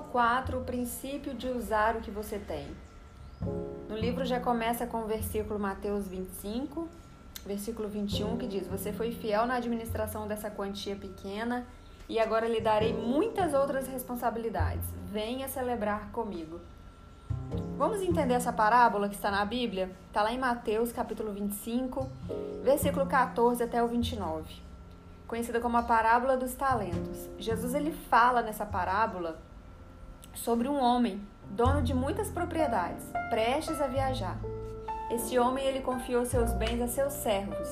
capítulo 4, o princípio de usar o que você tem. No livro já começa com o versículo Mateus 25, versículo 21, que diz: Você foi fiel na administração dessa quantia pequena e agora lhe darei muitas outras responsabilidades. Venha celebrar comigo. Vamos entender essa parábola que está na Bíblia? Está lá em Mateus, capítulo 25, versículo 14 até o 29. Conhecida como a parábola dos talentos. Jesus ele fala nessa parábola sobre um homem, dono de muitas propriedades, prestes a viajar. Esse homem ele confiou seus bens a seus servos.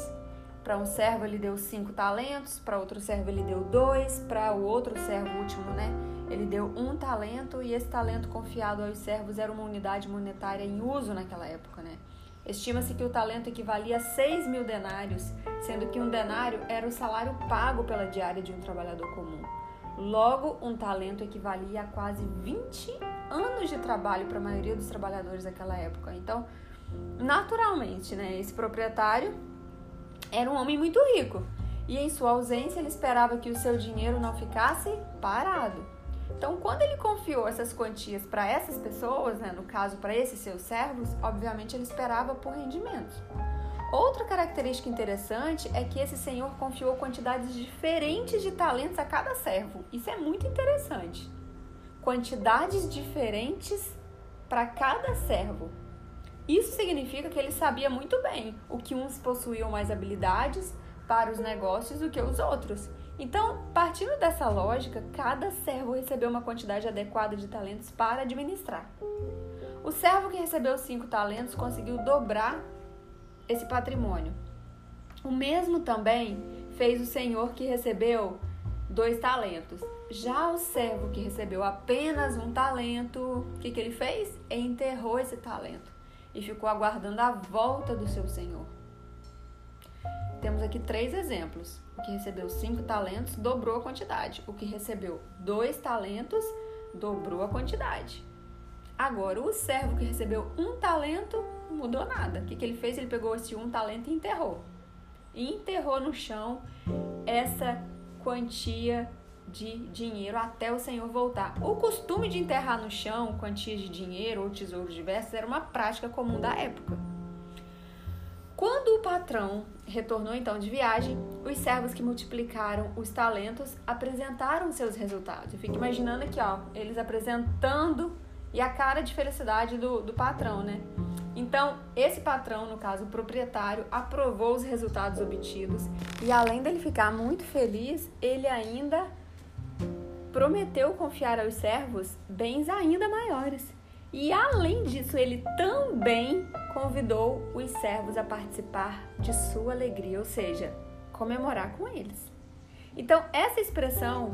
Para um servo ele deu cinco talentos, para outro servo ele deu dois, para o outro servo último, né? Ele deu um talento e esse talento confiado aos servos era uma unidade monetária em uso naquela época, né? Estima-se que o talento equivalia a 6 mil denários, sendo que um denário era o salário pago pela diária de um trabalhador comum. Logo, um talento equivalia a quase 20 anos de trabalho para a maioria dos trabalhadores daquela época. Então, naturalmente, né, esse proprietário era um homem muito rico e, em sua ausência, ele esperava que o seu dinheiro não ficasse parado. Então, quando ele confiou essas quantias para essas pessoas, né, no caso para esses seus servos, obviamente ele esperava por rendimentos. Outra característica interessante é que esse senhor confiou quantidades diferentes de talentos a cada servo. Isso é muito interessante. Quantidades diferentes para cada servo. Isso significa que ele sabia muito bem o que uns possuíam mais habilidades para os negócios do que os outros. Então, partindo dessa lógica, cada servo recebeu uma quantidade adequada de talentos para administrar. O servo que recebeu cinco talentos conseguiu dobrar esse patrimônio. O mesmo também fez o senhor que recebeu dois talentos. Já o servo que recebeu apenas um talento, o que, que ele fez? Enterrou esse talento e ficou aguardando a volta do seu senhor. Temos aqui três exemplos. O que recebeu cinco talentos dobrou a quantidade. O que recebeu dois talentos dobrou a quantidade. Agora, o servo que recebeu um talento mudou nada. O que, que ele fez? Ele pegou esse um talento e enterrou. E enterrou no chão essa quantia de dinheiro até o Senhor voltar. O costume de enterrar no chão quantias de dinheiro ou tesouros diversos era uma prática comum da época. Quando o patrão retornou então de viagem, os servos que multiplicaram os talentos apresentaram seus resultados. Eu fico imaginando aqui, ó, eles apresentando e a cara de felicidade do, do patrão, né? Então, esse patrão, no caso o proprietário, aprovou os resultados obtidos e além dele ficar muito feliz, ele ainda prometeu confiar aos servos bens ainda maiores. E além disso, ele também convidou os servos a participar de sua alegria, ou seja, comemorar com eles. Então, essa expressão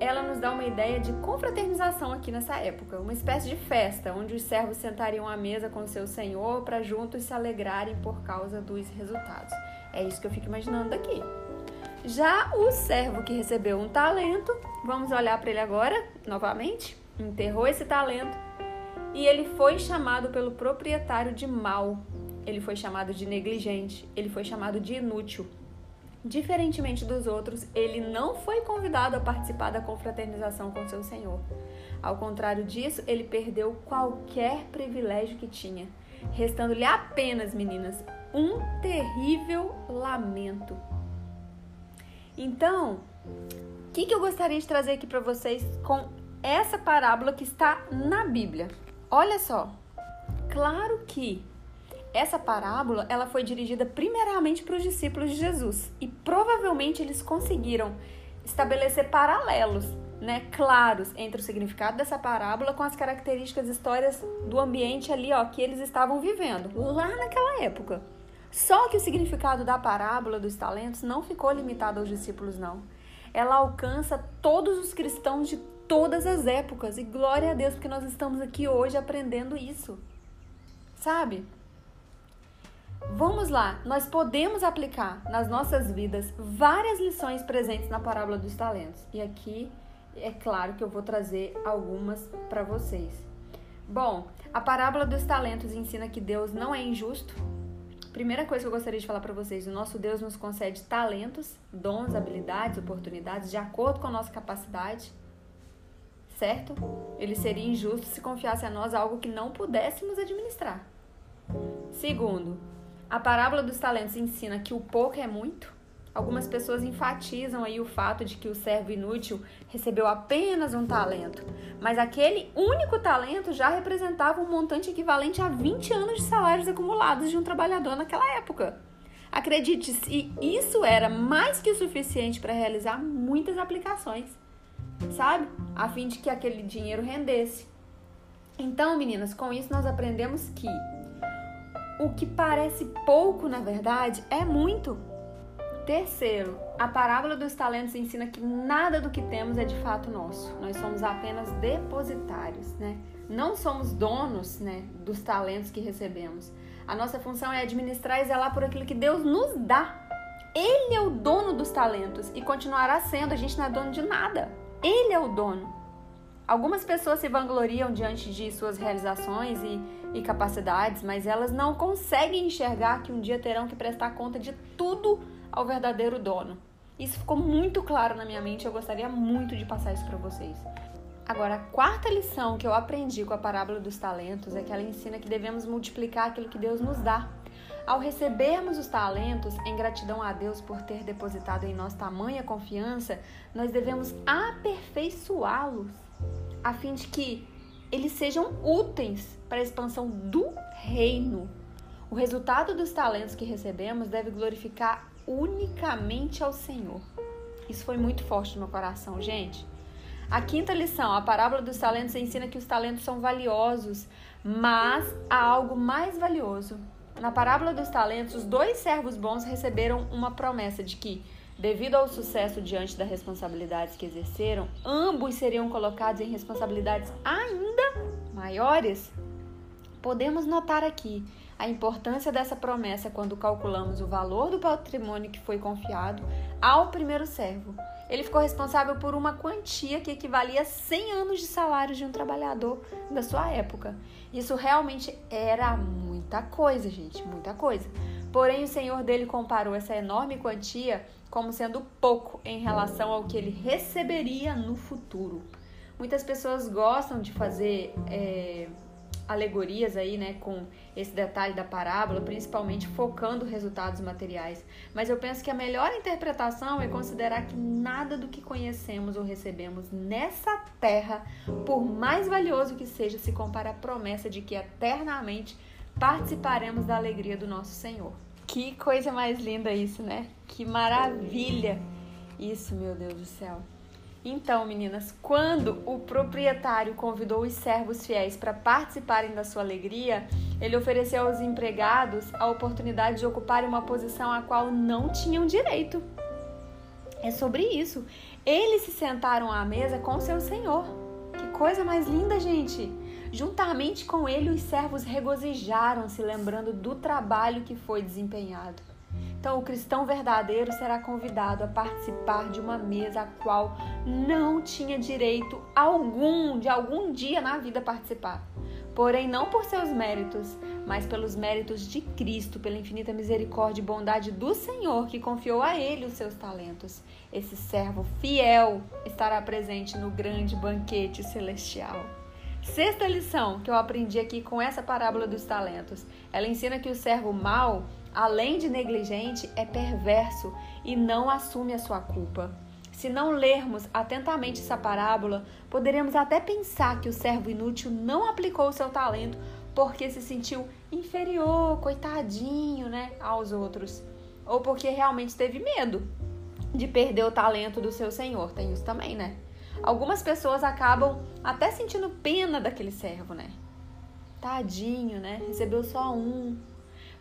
ela nos dá uma ideia de confraternização aqui nessa época, uma espécie de festa onde os servos sentariam à mesa com seu senhor para juntos se alegrarem por causa dos resultados. É isso que eu fico imaginando aqui. Já o servo que recebeu um talento, vamos olhar para ele agora, novamente, enterrou esse talento e ele foi chamado pelo proprietário de mal. Ele foi chamado de negligente, ele foi chamado de inútil. Diferentemente dos outros, ele não foi convidado a participar da confraternização com seu senhor. Ao contrário disso, ele perdeu qualquer privilégio que tinha, restando-lhe apenas, meninas, um terrível lamento. Então, o que, que eu gostaria de trazer aqui para vocês com essa parábola que está na Bíblia? Olha só, claro que essa parábola ela foi dirigida primeiramente para os discípulos de Jesus e provavelmente eles conseguiram estabelecer paralelos, né, claros entre o significado dessa parábola com as características histórias do ambiente ali, ó, que eles estavam vivendo lá naquela época. Só que o significado da parábola dos talentos não ficou limitado aos discípulos, não. Ela alcança todos os cristãos de todas as épocas e glória a Deus porque nós estamos aqui hoje aprendendo isso. Sabe? Vamos lá, nós podemos aplicar nas nossas vidas várias lições presentes na parábola dos talentos. E aqui é claro que eu vou trazer algumas para vocês. Bom, a parábola dos talentos ensina que Deus não é injusto. Primeira coisa que eu gostaria de falar para vocês: o nosso Deus nos concede talentos, dons, habilidades, oportunidades de acordo com a nossa capacidade. certo? Ele seria injusto se confiasse a nós algo que não pudéssemos administrar. Segundo, a parábola dos talentos ensina que o pouco é muito. Algumas pessoas enfatizam aí o fato de que o servo inútil recebeu apenas um talento, mas aquele único talento já representava um montante equivalente a 20 anos de salários acumulados de um trabalhador naquela época. Acredite, se isso era mais que o suficiente para realizar muitas aplicações, sabe? A fim de que aquele dinheiro rendesse. Então, meninas, com isso nós aprendemos que o que parece pouco, na verdade, é muito. Terceiro, a parábola dos talentos ensina que nada do que temos é de fato nosso. Nós somos apenas depositários, né? Não somos donos, né, dos talentos que recebemos. A nossa função é administrar e zelar por aquilo que Deus nos dá. Ele é o dono dos talentos e continuará sendo. A gente não é dono de nada. Ele é o dono. Algumas pessoas se vangloriam diante de suas realizações e, e capacidades, mas elas não conseguem enxergar que um dia terão que prestar conta de tudo ao verdadeiro dono. Isso ficou muito claro na minha mente, eu gostaria muito de passar isso para vocês. Agora, a quarta lição que eu aprendi com a parábola dos talentos é que ela ensina que devemos multiplicar aquilo que Deus nos dá. Ao recebermos os talentos, em gratidão a Deus por ter depositado em nós tamanha confiança, nós devemos aperfeiçoá-los, a fim de que eles sejam úteis para a expansão do reino. O resultado dos talentos que recebemos deve glorificar unicamente ao Senhor. Isso foi muito forte no meu coração, gente. A quinta lição, a parábola dos talentos ensina que os talentos são valiosos, mas há algo mais valioso. Na parábola dos talentos, os dois servos bons receberam uma promessa de que, devido ao sucesso diante das responsabilidades que exerceram, ambos seriam colocados em responsabilidades ainda maiores. Podemos notar aqui a importância dessa promessa quando calculamos o valor do patrimônio que foi confiado ao primeiro servo ele ficou responsável por uma quantia que equivalia a 100 anos de salário de um trabalhador da sua época. Isso realmente era muita coisa, gente, muita coisa. Porém, o senhor dele comparou essa enorme quantia como sendo pouco em relação ao que ele receberia no futuro. Muitas pessoas gostam de fazer é, alegorias aí, né, com esse detalhe da parábola, principalmente focando resultados materiais. Mas eu penso que a melhor interpretação é considerar que nada do que conhecemos ou recebemos nessa terra, por mais valioso que seja, se compara à promessa de que eternamente participaremos da alegria do nosso Senhor. Que coisa mais linda isso, né? Que maravilha! Isso, meu Deus do céu. Então, meninas, quando o proprietário convidou os servos fiéis para participarem da sua alegria, ele ofereceu aos empregados a oportunidade de ocuparem uma posição a qual não tinham direito. É sobre isso. Eles se sentaram à mesa com seu senhor. Que coisa mais linda, gente! Juntamente com ele, os servos regozijaram-se, lembrando do trabalho que foi desempenhado. Então, o cristão verdadeiro será convidado a participar de uma mesa a qual não tinha direito algum de algum dia na vida participar. Porém, não por seus méritos, mas pelos méritos de Cristo, pela infinita misericórdia e bondade do Senhor que confiou a ele os seus talentos. Esse servo fiel estará presente no grande banquete celestial. Sexta lição que eu aprendi aqui com essa parábola dos talentos. Ela ensina que o servo mau além de negligente, é perverso e não assume a sua culpa. Se não lermos atentamente essa parábola, poderemos até pensar que o servo inútil não aplicou o seu talento porque se sentiu inferior, coitadinho, né, aos outros, ou porque realmente teve medo de perder o talento do seu senhor. Tem isso também, né? Algumas pessoas acabam até sentindo pena daquele servo, né? Tadinho, né? Recebeu só um,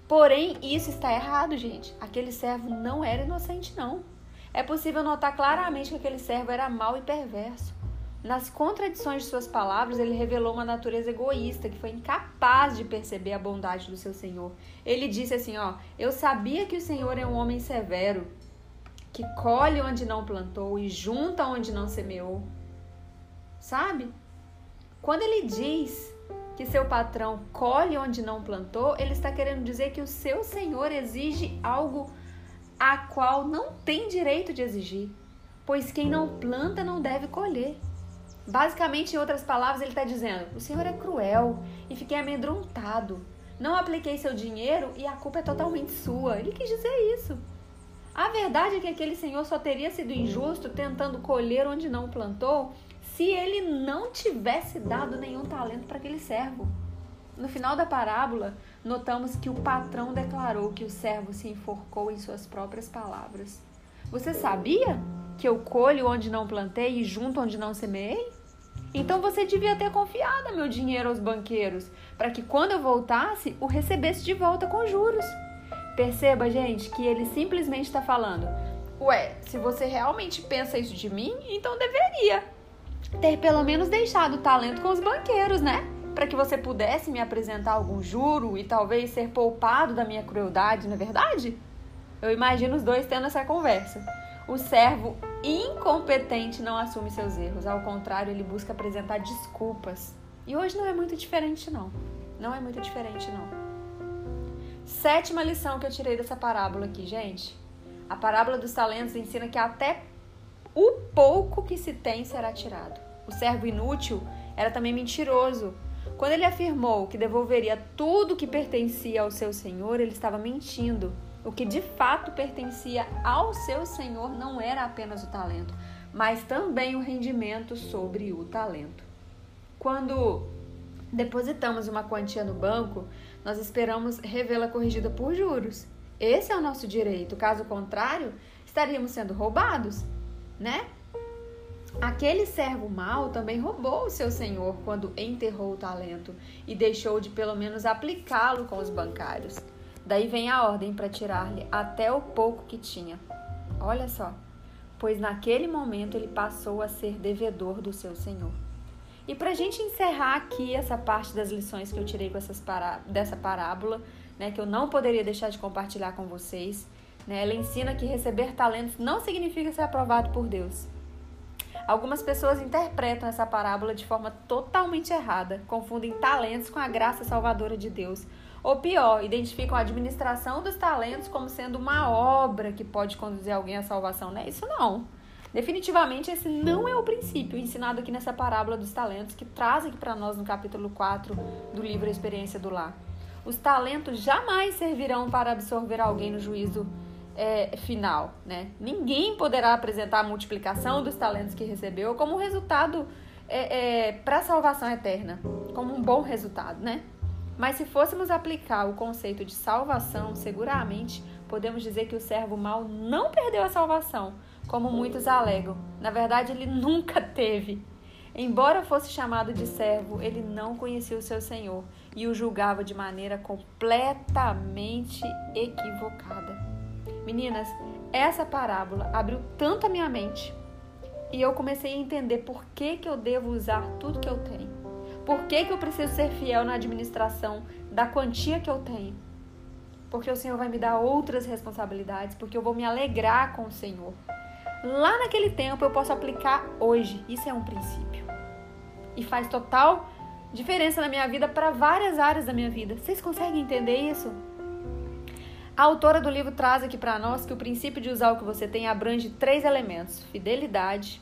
Porém, isso está errado, gente. Aquele servo não era inocente, não. É possível notar claramente que aquele servo era mau e perverso. Nas contradições de suas palavras, ele revelou uma natureza egoísta que foi incapaz de perceber a bondade do seu Senhor. Ele disse assim: Ó, eu sabia que o Senhor é um homem severo, que colhe onde não plantou e junta onde não semeou. Sabe? Quando ele diz que seu patrão colhe onde não plantou, ele está querendo dizer que o seu senhor exige algo a qual não tem direito de exigir, pois quem não planta não deve colher. Basicamente, em outras palavras, ele está dizendo: o Senhor é cruel e fiquei amedrontado. Não apliquei seu dinheiro e a culpa é totalmente sua. Ele quis dizer isso. A verdade é que aquele senhor só teria sido injusto tentando colher onde não plantou se ele não tivesse dado nenhum talento para aquele servo. No final da parábola, notamos que o patrão declarou que o servo se enforcou em suas próprias palavras. Você sabia que eu colho onde não plantei e junto onde não semeei? Então você devia ter confiado meu dinheiro aos banqueiros, para que quando eu voltasse, o recebesse de volta com juros. Perceba, gente, que ele simplesmente está falando: Ué, se você realmente pensa isso de mim, então deveria ter pelo menos deixado o talento com os banqueiros, né? Para que você pudesse me apresentar algum juro e talvez ser poupado da minha crueldade, não é verdade? Eu imagino os dois tendo essa conversa. O servo incompetente não assume seus erros, ao contrário, ele busca apresentar desculpas. E hoje não é muito diferente, não. Não é muito diferente, não. Sétima lição que eu tirei dessa parábola aqui, gente. A parábola dos talentos ensina que até o pouco que se tem será tirado. O servo inútil era também mentiroso. Quando ele afirmou que devolveria tudo que pertencia ao seu senhor, ele estava mentindo. O que de fato pertencia ao seu senhor não era apenas o talento, mas também o rendimento sobre o talento. Quando depositamos uma quantia no banco, nós esperamos revê-la corrigida por juros. Esse é o nosso direito. Caso contrário, estaríamos sendo roubados, né? Aquele servo mau também roubou o seu senhor quando enterrou o talento e deixou de pelo menos aplicá-lo com os bancários. Daí vem a ordem para tirar-lhe até o pouco que tinha. Olha só, pois naquele momento ele passou a ser devedor do seu senhor. E para a gente encerrar aqui essa parte das lições que eu tirei com essas pará dessa parábola, né, que eu não poderia deixar de compartilhar com vocês, né, ela ensina que receber talentos não significa ser aprovado por Deus. Algumas pessoas interpretam essa parábola de forma totalmente errada, confundem talentos com a graça salvadora de Deus ou pior, identificam a administração dos talentos como sendo uma obra que pode conduzir alguém à salvação. Não é isso não. Definitivamente esse não é o princípio ensinado aqui nessa parábola dos talentos que traz aqui para nós no capítulo 4 do livro A Experiência do Lar. Os talentos jamais servirão para absorver alguém no juízo é, final, né? Ninguém poderá apresentar a multiplicação dos talentos que recebeu como resultado é, é, para a salvação eterna, como um bom resultado, né? Mas se fôssemos aplicar o conceito de salvação, seguramente podemos dizer que o servo mau não perdeu a salvação, como muitos alegam. Na verdade, ele nunca teve. Embora fosse chamado de servo, ele não conhecia o seu senhor e o julgava de maneira completamente equivocada. Meninas, essa parábola abriu tanto a minha mente e eu comecei a entender por que, que eu devo usar tudo que eu tenho. Por que, que eu preciso ser fiel na administração da quantia que eu tenho? Porque o Senhor vai me dar outras responsabilidades, porque eu vou me alegrar com o Senhor. Lá naquele tempo eu posso aplicar hoje. Isso é um princípio. E faz total diferença na minha vida para várias áreas da minha vida. Vocês conseguem entender isso? A autora do livro traz aqui para nós que o princípio de usar o que você tem abrange três elementos: fidelidade,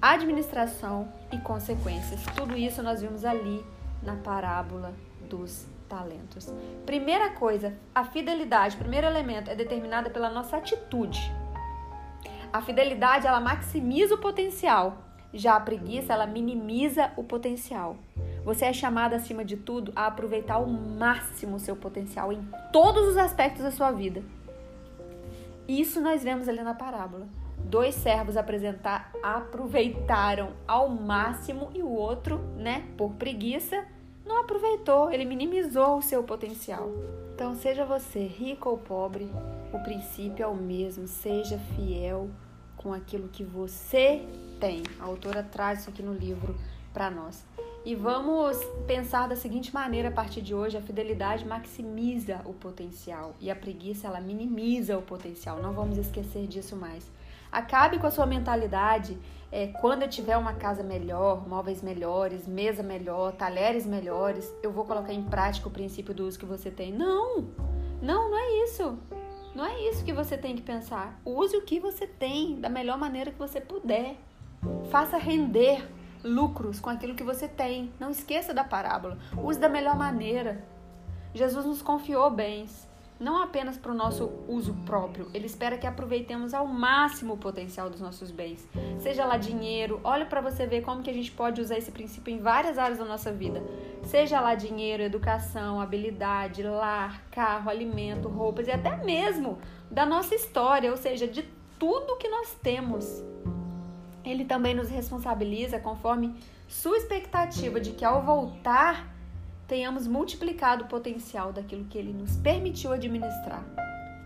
administração e consequências. Tudo isso nós vimos ali na parábola dos talentos. Primeira coisa, a fidelidade, primeiro elemento, é determinada pela nossa atitude. A fidelidade, ela maximiza o potencial. Já a preguiça, ela minimiza o potencial. Você é chamado, acima de tudo, a aproveitar ao máximo o seu potencial em todos os aspectos da sua vida. Isso nós vemos ali na parábola dois servos apresentar, aproveitaram ao máximo e o outro, né, por preguiça, não aproveitou, ele minimizou o seu potencial. Então, seja você rico ou pobre, o princípio é o mesmo, seja fiel com aquilo que você tem. A autora traz isso aqui no livro para nós. E vamos pensar da seguinte maneira a partir de hoje: a fidelidade maximiza o potencial e a preguiça ela minimiza o potencial. Não vamos esquecer disso mais. Acabe com a sua mentalidade. É, quando eu tiver uma casa melhor, móveis melhores, mesa melhor, talheres melhores, eu vou colocar em prática o princípio do uso que você tem. Não! Não, não é isso. Não é isso que você tem que pensar. Use o que você tem da melhor maneira que você puder. Faça render lucros com aquilo que você tem. Não esqueça da parábola. Use da melhor maneira. Jesus nos confiou bens não apenas para o nosso uso próprio, ele espera que aproveitemos ao máximo o potencial dos nossos bens. Seja lá dinheiro, olha para você ver como que a gente pode usar esse princípio em várias áreas da nossa vida. Seja lá dinheiro, educação, habilidade, lar, carro, alimento, roupas e até mesmo da nossa história, ou seja, de tudo que nós temos. Ele também nos responsabiliza conforme sua expectativa de que ao voltar tenhamos multiplicado o potencial daquilo que ele nos permitiu administrar.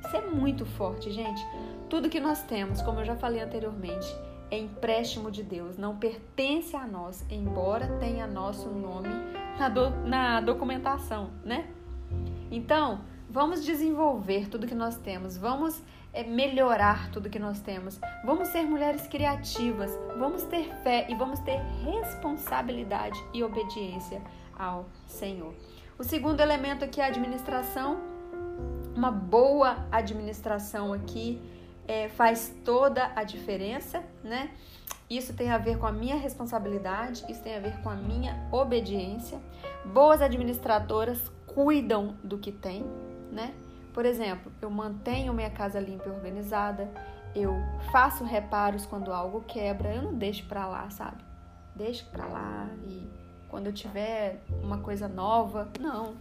Isso é muito forte, gente. Tudo que nós temos, como eu já falei anteriormente, é empréstimo de Deus, não pertence a nós, embora tenha nosso nome na, do, na documentação, né? Então, vamos desenvolver tudo que nós temos, vamos é, melhorar tudo que nós temos, vamos ser mulheres criativas, vamos ter fé e vamos ter responsabilidade e obediência ao Senhor. O segundo elemento aqui é a administração. Uma boa administração aqui é, faz toda a diferença, né? Isso tem a ver com a minha responsabilidade, isso tem a ver com a minha obediência. Boas administradoras cuidam do que tem, né? Por exemplo, eu mantenho minha casa limpa e organizada, eu faço reparos quando algo quebra, eu não deixo para lá, sabe? Deixo para lá e quando eu tiver uma coisa nova. Não.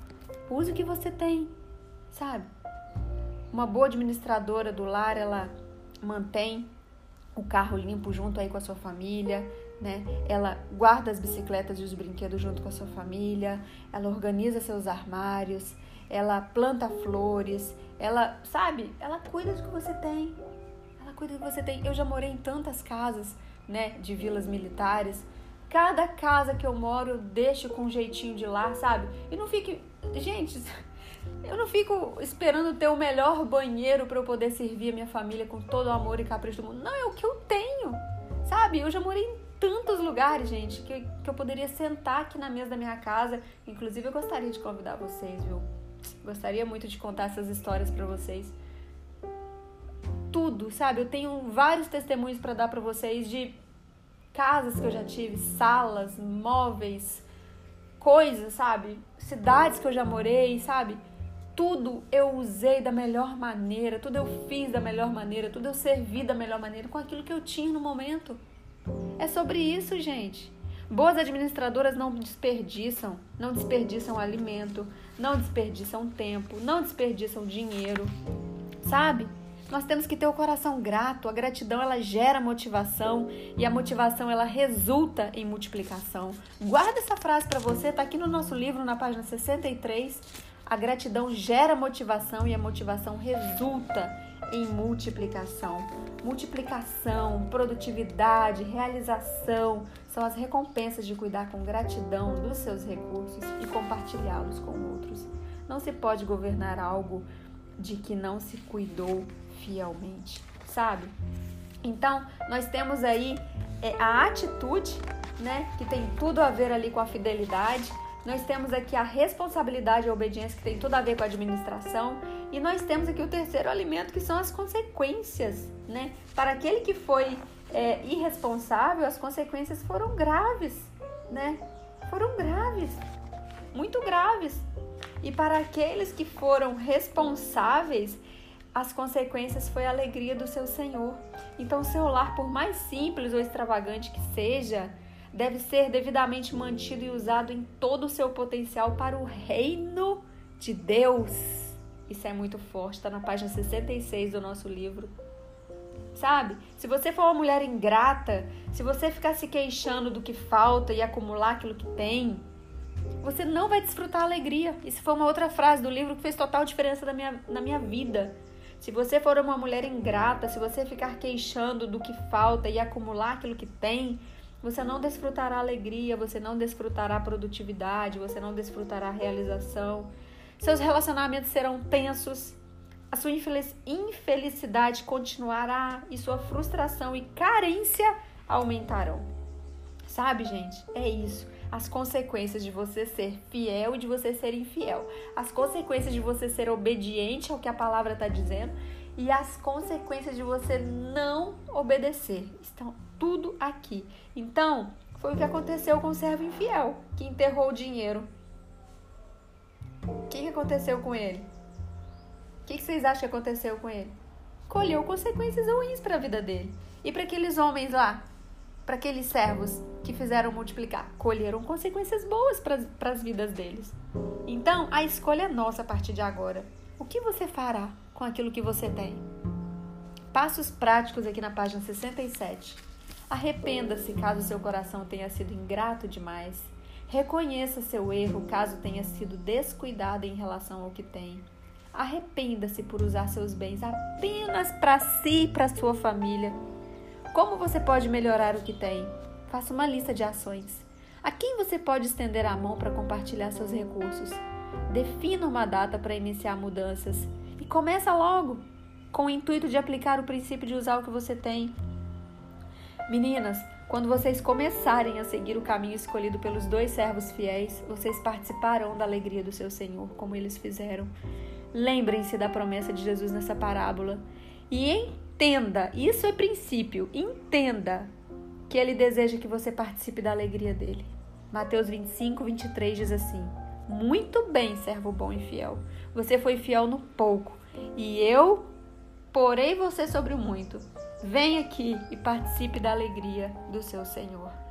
Use o que você tem, sabe? Uma boa administradora do lar, ela mantém o carro limpo junto aí com a sua família, né? Ela guarda as bicicletas e os brinquedos junto com a sua família, ela organiza seus armários, ela planta flores, ela, sabe? Ela cuida do que você tem. Ela cuida do que você tem. Eu já morei em tantas casas, né, de vilas militares Cada casa que eu moro eu deixo com um jeitinho de lá, sabe? E não fique. Gente, eu não fico esperando ter o melhor banheiro para eu poder servir a minha família com todo o amor e capricho do mundo. Não, é o que eu tenho, sabe? Eu já morei em tantos lugares, gente, que, que eu poderia sentar aqui na mesa da minha casa. Inclusive, eu gostaria de convidar vocês, viu? Gostaria muito de contar essas histórias para vocês. Tudo, sabe? Eu tenho vários testemunhos para dar para vocês de casas que eu já tive, salas, móveis, coisas, sabe? Cidades que eu já morei, sabe? Tudo eu usei da melhor maneira, tudo eu fiz da melhor maneira, tudo eu servi da melhor maneira com aquilo que eu tinha no momento. É sobre isso, gente. Boas administradoras não desperdiçam, não desperdiçam alimento, não desperdiçam tempo, não desperdiçam dinheiro, sabe? Nós temos que ter o coração grato. A gratidão ela gera motivação e a motivação ela resulta em multiplicação. Guarda essa frase para você, tá aqui no nosso livro na página 63. A gratidão gera motivação e a motivação resulta em multiplicação. Multiplicação, produtividade, realização são as recompensas de cuidar com gratidão dos seus recursos e compartilhá-los com outros. Não se pode governar algo de que não se cuidou fielmente, sabe? Então, nós temos aí é, a atitude, né, que tem tudo a ver ali com a fidelidade. Nós temos aqui a responsabilidade e a obediência, que tem tudo a ver com a administração. E nós temos aqui o terceiro alimento, que são as consequências, né? Para aquele que foi é, irresponsável, as consequências foram graves, né? Foram graves, muito graves. E para aqueles que foram responsáveis, as consequências foi a alegria do seu Senhor. Então, seu lar, por mais simples ou extravagante que seja, deve ser devidamente mantido e usado em todo o seu potencial para o reino de Deus. Isso é muito forte, está na página 66 do nosso livro. Sabe? Se você for uma mulher ingrata, se você ficar se queixando do que falta e acumular aquilo que tem, você não vai desfrutar a alegria. Isso foi uma outra frase do livro que fez total diferença na minha, na minha vida. Se você for uma mulher ingrata, se você ficar queixando do que falta e acumular aquilo que tem, você não desfrutará alegria, você não desfrutará produtividade, você não desfrutará realização. Seus relacionamentos serão tensos, a sua infelicidade continuará e sua frustração e carência aumentarão. Sabe, gente? É isso as consequências de você ser fiel e de você ser infiel, as consequências de você ser obediente ao que a palavra está dizendo e as consequências de você não obedecer. Estão tudo aqui. Então, foi o que aconteceu com o servo infiel, que enterrou o dinheiro. O que, aconteceu com ele? O que, que vocês acham que aconteceu com ele? Colheu consequências ruins para a vida dele. E para aqueles homens lá, para aqueles servos que fizeram multiplicar, colheram consequências boas para as vidas deles. Então, a escolha é nossa a partir de agora. O que você fará com aquilo que você tem? Passos práticos aqui na página 67. Arrependa-se caso seu coração tenha sido ingrato demais. Reconheça seu erro caso tenha sido descuidado em relação ao que tem. Arrependa-se por usar seus bens apenas para si e para sua família. Como você pode melhorar o que tem? Faça uma lista de ações. A quem você pode estender a mão para compartilhar seus recursos? Defina uma data para iniciar mudanças e começa logo, com o intuito de aplicar o princípio de usar o que você tem. Meninas, quando vocês começarem a seguir o caminho escolhido pelos dois servos fiéis, vocês participarão da alegria do seu Senhor, como eles fizeram. Lembrem-se da promessa de Jesus nessa parábola e entenda, isso é princípio, entenda que ele deseja que você participe da alegria dele. Mateus 25, 23 diz assim: Muito bem, servo bom e fiel. Você foi fiel no pouco, e eu porei você sobre o muito. Vem aqui e participe da alegria do seu Senhor.